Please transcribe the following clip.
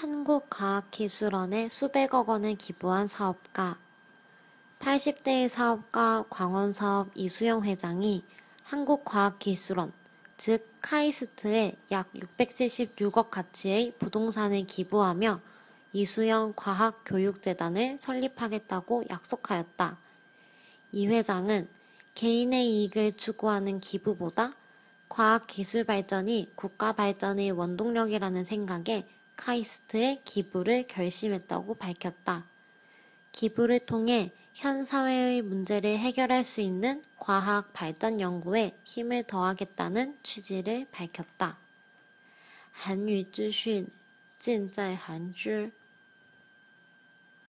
한국과학기술원에 수백억 원을 기부한 사업가 80대의 사업가 광원사업 이수영 회장이 한국과학기술원, 즉 카이스트에 약 676억 가치의 부동산을 기부하며 이수영 과학교육재단을 설립하겠다고 약속하였다. 이 회장은 개인의 이익을 추구하는 기부보다 과학기술 발전이 국가 발전의 원동력이라는 생각에 카이스트에 기부를 결심했다고 밝혔다. 기부를 통해 현 사회의 문제를 해결할 수 있는 과학 발전 연구에 힘을 더하겠다는 취지를 밝혔다. 한유资讯尽在韩知